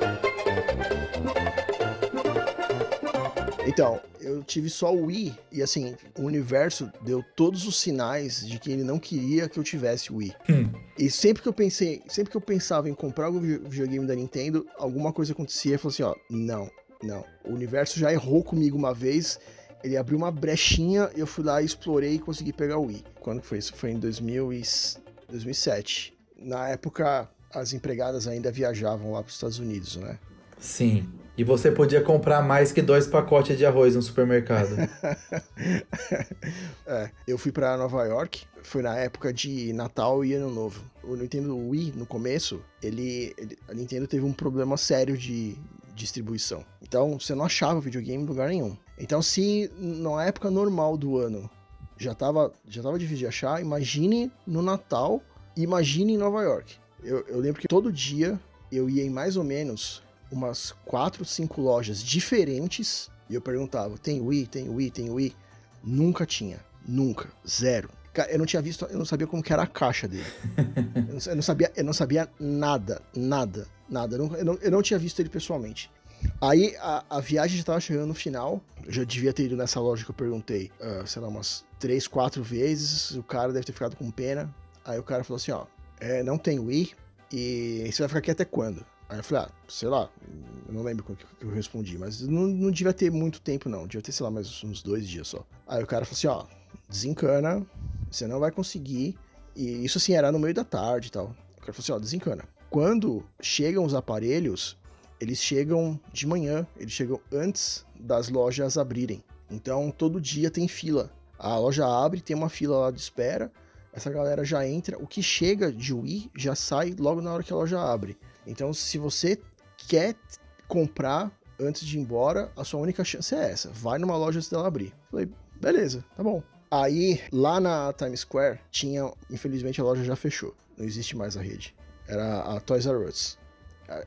Então, eu tive só o Wii e assim, o universo deu todos os sinais de que ele não queria que eu tivesse o Wii. Hum. E sempre que eu pensei, sempre que eu pensava em comprar algum videogame da Nintendo, alguma coisa acontecia e falou assim, ó, não, não. O universo já errou comigo uma vez, ele abriu uma brechinha, eu fui lá, explorei e consegui pegar o Wii. Quando foi isso? Foi em 2000 e 2007. Na época, as empregadas ainda viajavam lá para os Estados Unidos, né? Sim. E você podia comprar mais que dois pacotes de arroz no supermercado. é, eu fui para Nova York, foi na época de Natal e Ano Novo. O Nintendo Wii, no começo, ele, ele a Nintendo teve um problema sério de distribuição. Então, você não achava videogame em lugar nenhum. Então, se na época normal do ano já tava, já tava difícil de achar, imagine no Natal, imagine em Nova York. Eu, eu lembro que todo dia eu ia em mais ou menos umas quatro, cinco lojas diferentes e eu perguntava: tem Wii, tem Wii, tem Wii? Nunca tinha, nunca, zero. Eu não tinha visto, eu não sabia como que era a caixa dele. eu, não, sabia, eu não sabia nada, nada, nada. Eu não, eu não, eu não tinha visto ele pessoalmente. Aí a, a, viagem já estava chegando no final. Eu já devia ter ido nessa loja que eu perguntei, uh, sei lá, umas três, quatro vezes. O cara deve ter ficado com pena. Aí o cara falou assim: ó, é, não tem Wii e você vai ficar aqui até quando? Aí eu falei, ah, sei lá, eu não lembro o que eu respondi, mas não, não devia ter muito tempo, não. Devia ter, sei lá, mais uns dois dias só. Aí o cara falou assim, ó, desencana, você não vai conseguir. E isso assim, era no meio da tarde e tal. O cara falou assim, ó, desencana. Quando chegam os aparelhos, eles chegam de manhã, eles chegam antes das lojas abrirem. Então todo dia tem fila. A loja abre, tem uma fila lá de espera, essa galera já entra. O que chega de Wii já sai logo na hora que a loja abre. Então, se você quer comprar antes de ir embora, a sua única chance é essa. Vai numa loja antes dela abrir. Falei, beleza, tá bom. Aí, lá na Times Square, tinha, infelizmente a loja já fechou. Não existe mais a rede. Era a Toys R Us.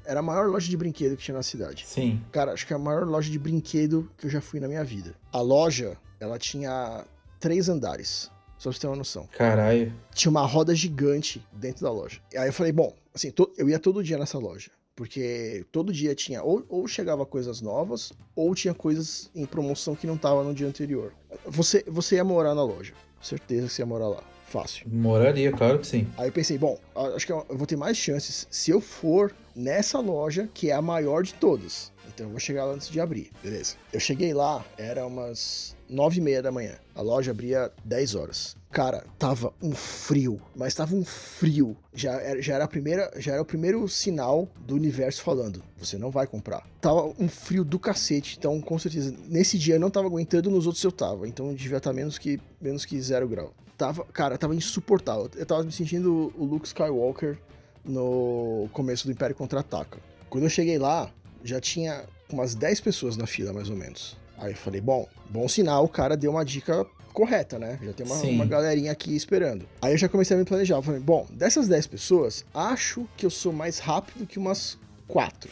Era a maior loja de brinquedo que tinha na cidade. Sim. Cara, acho que é a maior loja de brinquedo que eu já fui na minha vida. A loja, ela tinha três andares. Só pra você ter uma noção. Caralho. Tinha uma roda gigante dentro da loja. E aí eu falei, bom, assim, to, eu ia todo dia nessa loja. Porque todo dia tinha, ou, ou chegava coisas novas, ou tinha coisas em promoção que não tava no dia anterior. Você, você ia morar na loja. Certeza que você ia morar lá. Fácil. Moraria, claro que sim. Aí eu pensei, bom, acho que eu vou ter mais chances se eu for nessa loja, que é a maior de todas. Então eu vou chegar lá antes de abrir. Beleza. Eu cheguei lá, era umas nove e meia da manhã. A loja abria 10 horas. Cara, tava um frio, mas tava um frio. Já era, já era a primeira, já era o primeiro sinal do universo falando: você não vai comprar. Tava um frio do cacete, então com certeza nesse dia eu não tava aguentando, nos outros eu tava, então devia estar menos que menos que zero grau. Tava, cara, tava insuportável. Eu tava me sentindo o Luke Skywalker no começo do Império Contra-Ataca. Quando eu cheguei lá, já tinha umas 10 pessoas na fila, mais ou menos. Aí eu falei, bom, bom sinal, o cara deu uma dica correta, né? Já tem uma, uma, galerinha aqui esperando. Aí eu já comecei a me planejar. Eu falei, bom, dessas 10 pessoas, acho que eu sou mais rápido que umas 4.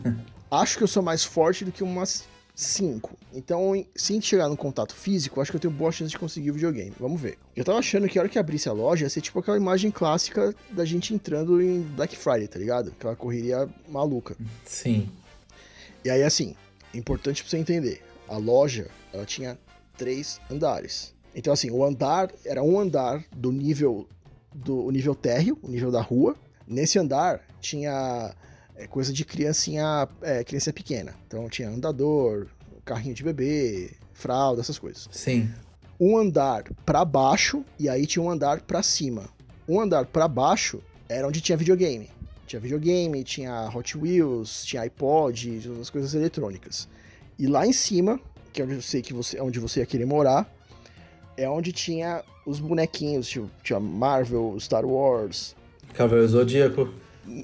acho que eu sou mais forte do que umas 5. Então, se a gente chegar no contato físico, acho que eu tenho boa chance de conseguir o videogame. Vamos ver. Eu tava achando que a hora que abrisse a loja ia ser tipo aquela imagem clássica da gente entrando em Black Friday, tá ligado? Aquela correria maluca. Sim. E aí, assim, importante pra você entender. A loja, ela tinha três andares. Então, assim, o andar era um andar do nível do nível térreo, o nível da rua. Nesse andar tinha é, coisa de criancinha, é, criança pequena. Então tinha andador, carrinho de bebê, fralda, essas coisas. Sim. Um andar para baixo e aí tinha um andar para cima. Um andar para baixo era onde tinha videogame. Tinha videogame, tinha Hot Wheels, tinha iPod, as coisas eletrônicas. E lá em cima que é onde eu sei que você, onde você ia querer morar, é onde tinha os bonequinhos, tipo, tinha Marvel, Star Wars. Cavaleiro Zodíaco.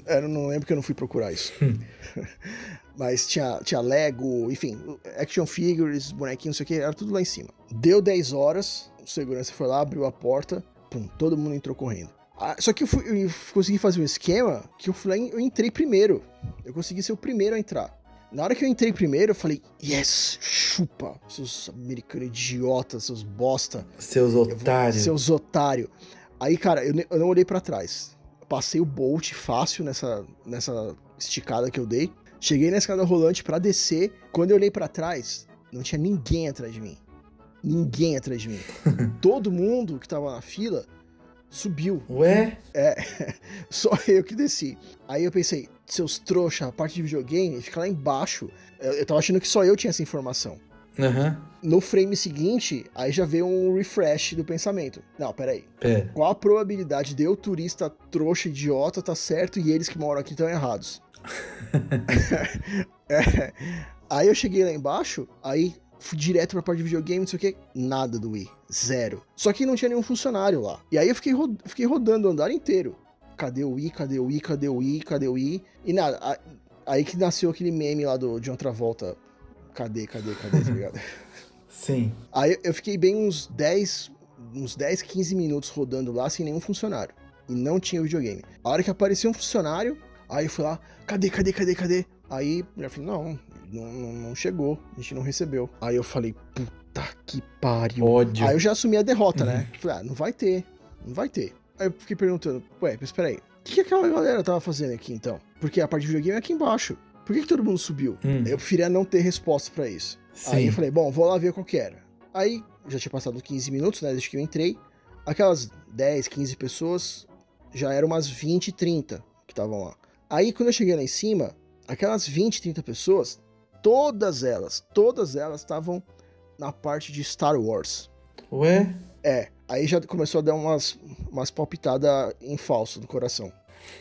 Eu não lembro que eu não fui procurar isso. Mas tinha, tinha Lego, enfim, action figures, bonequinhos, não sei o que, era tudo lá em cima. Deu 10 horas, o segurança foi lá, abriu a porta, pum, todo mundo entrou correndo. Ah, só que eu, fui, eu consegui fazer um esquema que eu, fui, eu entrei primeiro. Eu consegui ser o primeiro a entrar. Na hora que eu entrei primeiro, eu falei, yes, chupa, seus americanos idiotas, seus bosta. Seus otários. Seus otários. Aí, cara, eu, eu não olhei para trás. Passei o Bolt fácil nessa, nessa esticada que eu dei. Cheguei na escada rolante para descer. Quando eu olhei para trás, não tinha ninguém atrás de mim. Ninguém atrás de mim. Todo mundo que tava na fila subiu. Ué? É, só eu que desci. Aí eu pensei, seus trouxa, a parte de videogame fica lá embaixo. Eu, eu tava achando que só eu tinha essa informação. Uhum. No frame seguinte, aí já veio um refresh do pensamento. Não, peraí. É. Qual a probabilidade de eu, turista trouxa, idiota, tá certo e eles que moram aqui estão errados? é. Aí eu cheguei lá embaixo, aí direto pra parte de videogame, não sei o que, nada do Wii. Zero. Só que não tinha nenhum funcionário lá. E aí eu fiquei, ro fiquei rodando o andar inteiro. Cadê o Wii? Cadê o Wii? Cadê o Wii? Cadê o Wii? E nada. Aí que nasceu aquele meme lá do, de outra volta. Cadê, cadê, cadê, tá ligado? Sim. Aí eu fiquei bem uns 10, uns 10, 15 minutos rodando lá sem nenhum funcionário. E não tinha videogame. A hora que apareceu um funcionário, aí eu fui lá, cadê, cadê, cadê, cadê? Aí eu falei, não, não, não chegou, a gente não recebeu. Aí eu falei, puta que pariu. Ódio. Aí eu já assumi a derrota, né? Falei, ah, não vai ter, não vai ter. Aí eu fiquei perguntando, ué, mas peraí, o que, que aquela galera tava fazendo aqui então? Porque a parte de videogame é aqui embaixo. Por que, que todo mundo subiu? Hum. Eu preferia não ter resposta para isso. Sim. Aí eu falei, bom, vou lá ver qual que era. Aí já tinha passado 15 minutos, né, desde que eu entrei. Aquelas 10, 15 pessoas já eram umas 20, 30 que estavam lá. Aí quando eu cheguei lá em cima, aquelas 20, 30 pessoas, todas elas, todas elas estavam na parte de Star Wars. Ué? É, aí já começou a dar umas, umas palpitadas em falso do coração.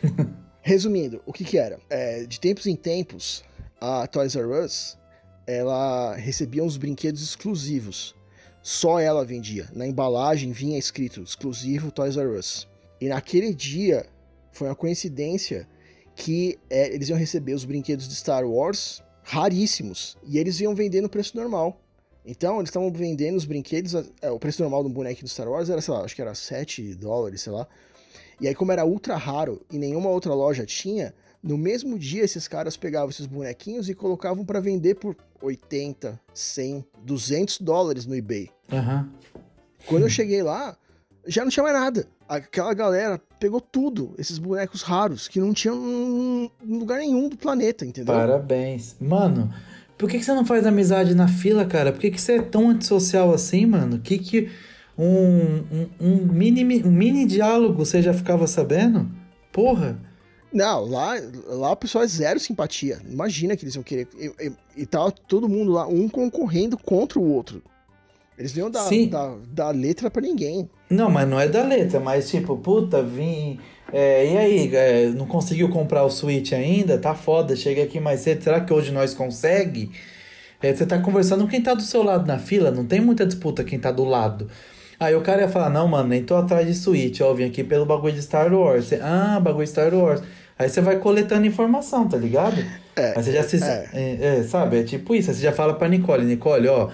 Resumindo, o que que era? É, de tempos em tempos, a Toys R Us, ela recebia uns brinquedos exclusivos. Só ela vendia. Na embalagem vinha escrito exclusivo Toys R Us. E naquele dia, foi uma coincidência que é, eles iam receber os brinquedos de Star Wars raríssimos. E eles iam vender no preço normal. Então, eles estavam vendendo os brinquedos. É, o preço normal do boneco do Star Wars era, sei lá, acho que era 7 dólares, sei lá. E aí, como era ultra raro e nenhuma outra loja tinha, no mesmo dia esses caras pegavam esses bonequinhos e colocavam para vender por 80, 100, 200 dólares no eBay. Aham. Quando eu cheguei lá, já não tinha mais nada. Aquela galera pegou tudo, esses bonecos raros, que não tinham em lugar nenhum do planeta, entendeu? Parabéns. Mano, por que, que você não faz amizade na fila, cara? Por que, que você é tão antissocial assim, mano? Que que um, um, um mini, um mini diálogo você já ficava sabendo? Porra. Não, lá, lá o pessoal é zero simpatia. Imagina que eles iam querer. E, e, e tava todo mundo lá, um concorrendo contra o outro. Eles não iam dar, Sim. dar, dar letra pra ninguém. Não, mas não é da letra, mas tipo, puta, vim. é, e aí, é, não conseguiu comprar o Switch ainda? Tá foda, chega aqui mais cedo. Será que hoje nós consegue? É, você tá conversando com quem tá do seu lado na fila, não tem muita disputa quem tá do lado. Aí o cara ia falar, não, mano, nem tô atrás de Switch, ó, vim aqui pelo bagulho de Star Wars. Você, ah, bagulho de Star Wars. Aí você vai coletando informação, tá ligado? É, Aí você já se. é. É, é, sabe? É tipo isso. Aí você já fala pra Nicole, Nicole, ó.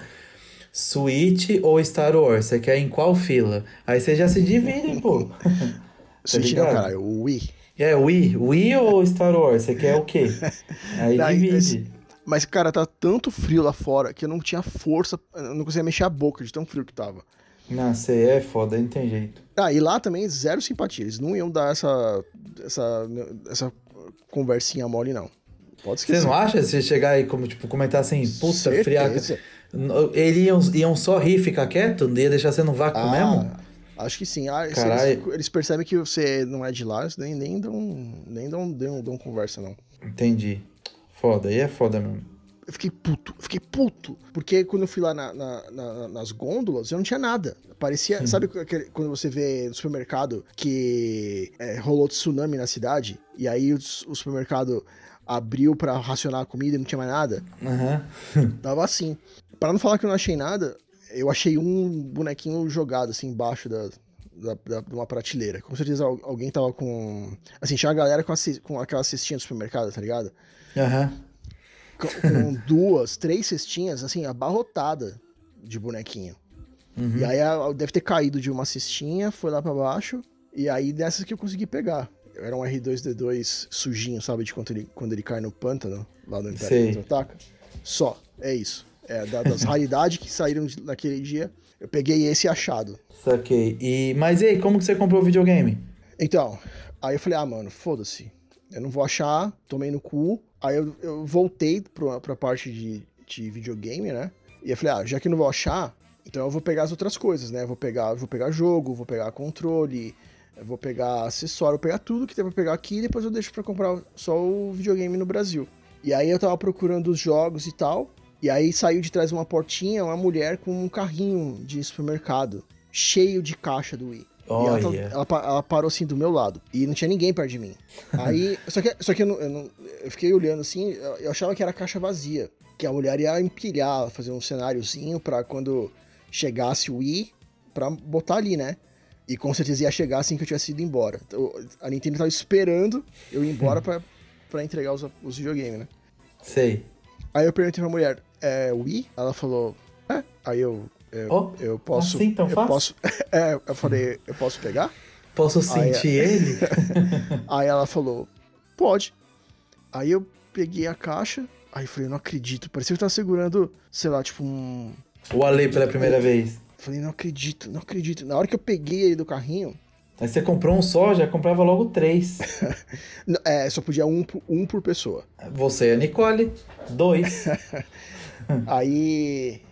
Switch ou Star Wars? Você quer em qual fila? Aí você já se dividem, pô. Tá Switch não, ligado? caralho, o Wii. É, Wii, Wii ou Star Wars? Você quer o quê? Aí divide. esse- Mas, cara, tá tanto frio lá fora que eu não tinha força, eu não conseguia mexer a boca de tão frio que tava. Não, você é foda, não tem jeito. Ah, e lá também zero simpatia. Eles não iam dar essa, essa, essa conversinha mole, não. Pode Você esquecer. não acha? Se chegar e como, tipo, comentar assim, puta, friaca. Eles iam, iam só rir e ficar quieto? Não ia deixar você no vácuo Ah, mesmo? Acho que sim. Ah, eles, eles percebem que você não é de lá, eles nem, nem dão, nem dão, dão, dão conversa, não. Entendi. Foda, aí é foda mesmo. eu fiquei puto, eu fiquei puto. Porque quando eu fui lá na- na- na- nas gôndolas, eu não tinha nada. Parecia, sabe quando você vê no supermercado que é, rolou tsunami na cidade? E aí o, o supermercado abriu pra racionar a comida e não tinha mais nada? Aham. Tava assim. Pra não falar que eu não achei nada, eu achei um bonequinho jogado assim embaixo da, da, da- de uma prateleira. Com certeza al- alguém tava com. Assim, tinha uma galera com, a, com aquela cestinha do supermercado, tá ligado? Aham. Com, com duas, três cestinhas, assim, abarrotada de bonequinho. E aí deve ter caído de uma cestinha, foi lá pra baixo, e aí dessas que eu consegui pegar. Era um R2D2 sujinho, sabe? De quando ele, quando ele cai no pântano, lá no. Império Contra-Ataca. Só, é isso. É, da- das raridades que saíram naquele dia, eu peguei esse achado. Saquei. E, mas e aí, como que você comprou o videogame? Então, aí eu falei, ah, mano, foda-se. Eu não vou achar, tomei no cu. Aí eu, eu voltei pra, pra parte de, de videogame, né? E eu falei, ah, já que eu não vou achar, então eu vou pegar as outras coisas, né? Eu vou pegar, vou pegar jogo, vou pegar controle, vou pegar acessório, vou pegar tudo que tem pra pegar aqui e depois eu deixo pra comprar só o videogame no Brasil. E aí eu tava procurando os jogos e tal, e aí saiu de trás de uma portinha uma mulher com um carrinho de supermercado, cheio de caixa do Wii. E ela, Olha. ela ela parou assim do meu lado. E não tinha ninguém perto de mim. Aí. só que, só que eu, não, eu, não- eu fiquei olhando assim, eu, achava que era caixa vazia. Que a mulher ia empilhar, fazer um cenáriozinho pra quando chegasse o i pra botar ali, né? E com certeza ia chegar assim que eu tivesse ido embora. Então, a Nintendo tava esperando eu ir embora pra, pra entregar os, os videogames, né? Sei. Aí eu perguntei pra mulher, é Wii? Ela falou, é. Aí eu. Eu, Oh, eu posso. assim tão eu fácil? posso. É, eu falei, eu posso pegar? Posso Aí, sentir ele? Aí ela falou, pode. Aí eu peguei a caixa, aí eu falei, não acredito. Parecia que eu tava segurando, sei lá, tipo um. o Ale pela primeira vez. Falei, não acredito, não acredito. Na hora que eu peguei ele do carrinho, Aí você comprou um só, já comprava logo três. é, só podia um, por- um por pessoa. Você e a Nicole, dois. Aí.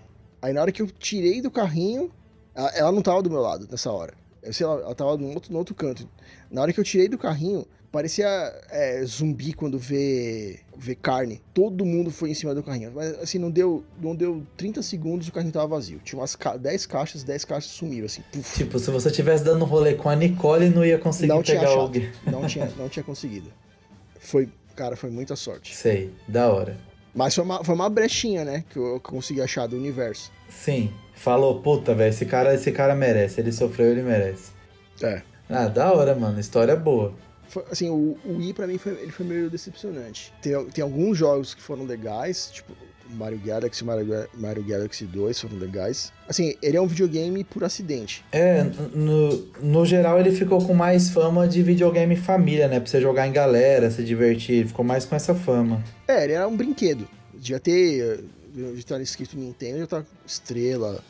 Aí na hora que eu tirei do carrinho, ela, ela não tava do meu lado nessa hora. Eu sei lá, ela tava no outro, no outro canto. Na hora que eu tirei do carrinho, parecia é, zumbi quando vê, vê carne. Todo mundo foi em cima do carrinho. Mas assim, não deu, não deu 30 segundos o carrinho tava vazio. Tinha umas ca- 10 caixas, 10 caixas sumiram, assim. Puf, tipo, se você tivesse dando rolê com a Nicole, não ia conseguir não pegar alguém. Não tinha, não tinha conseguido. Foi, cara, foi muita sorte. Sei, da hora. Mas foi uma, foi uma brechinha, né? Que eu, consegui achar do universo. Sim. Falou, puta, velho, esse cara, esse cara merece. Ele sofreu, ele merece. É. Ah, da hora, mano. História boa. Foi- assim, o, o Wii pra mim foi, ele foi meio decepcionante. Tem, tem alguns jogos que foram legais, tipo Mario Galaxy, Mario, Ga- Mario Galaxy 2 foram legais. Assim, ele é um videogame por acidente. É, no, no geral ele ficou com mais fama de videogame família, né? Pra você jogar em galera, se divertir. Ficou mais com essa fama. É, ele era um brinquedo. Devia ter, eh, devia estar escrito Nintendo, já tá estrela,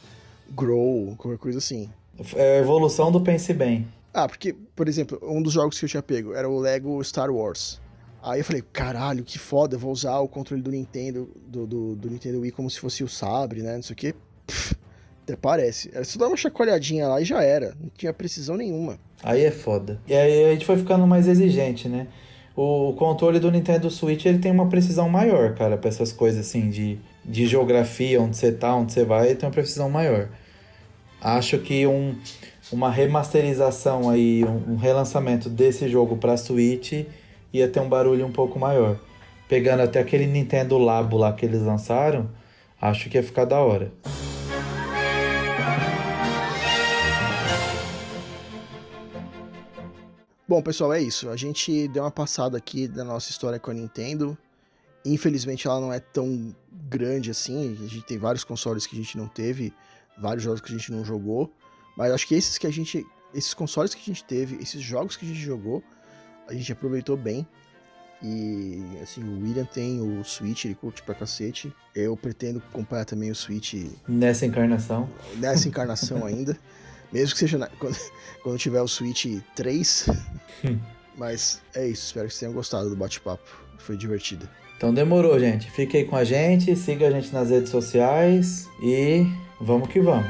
Grow, qualquer coisa assim. É a evolução do Pense Bem. Ah, porque, por exemplo, um dos jogos que eu tinha pego era o Lego Star Wars. Aí eu falei, caralho, que foda, eu vou usar o controle do Nintendo, do, do, do Nintendo Wii como se fosse o sabre, né? Não sei o. Pff, até parece. Era só dar uma chacoalhadinha lá e já era. Não tinha precisão nenhuma. Aí é foda. E aí a gente foi ficando mais exigente, né? O controle do Nintendo Switch ele tem uma precisão maior, cara, pra essas coisas assim de, de geografia, onde você tá, onde você vai, tem uma precisão maior. Acho que um, uma remasterização aí, um, um relançamento desse jogo pra Switch ia ter um barulho um pouco maior. Pegando até aquele Nintendo Labo lá que eles lançaram, acho que ia ficar da hora. Bom, pessoal, é isso. A gente deu uma passada aqui da nossa história com a Nintendo. Infelizmente, ela não é tão grande assim. A gente tem vários consoles que a gente não teve, vários jogos que a gente não jogou. Mas acho que esses que a gente. Esses consoles que a gente teve, esses jogos que a gente jogou, a gente aproveitou bem. E assim, o William tem o Switch, ele curte pra cacete. Eu pretendo comprar também o Switch Nessa encarnação. nessa encarnação ainda. Mesmo que seja na- quando, quando tiver o Switch 3. Mas é isso, espero que vocês tenham gostado do bate-papo. Foi divertido. Então demorou, gente. Fique aí com a gente, siga a gente nas redes sociais e vamos que vamos.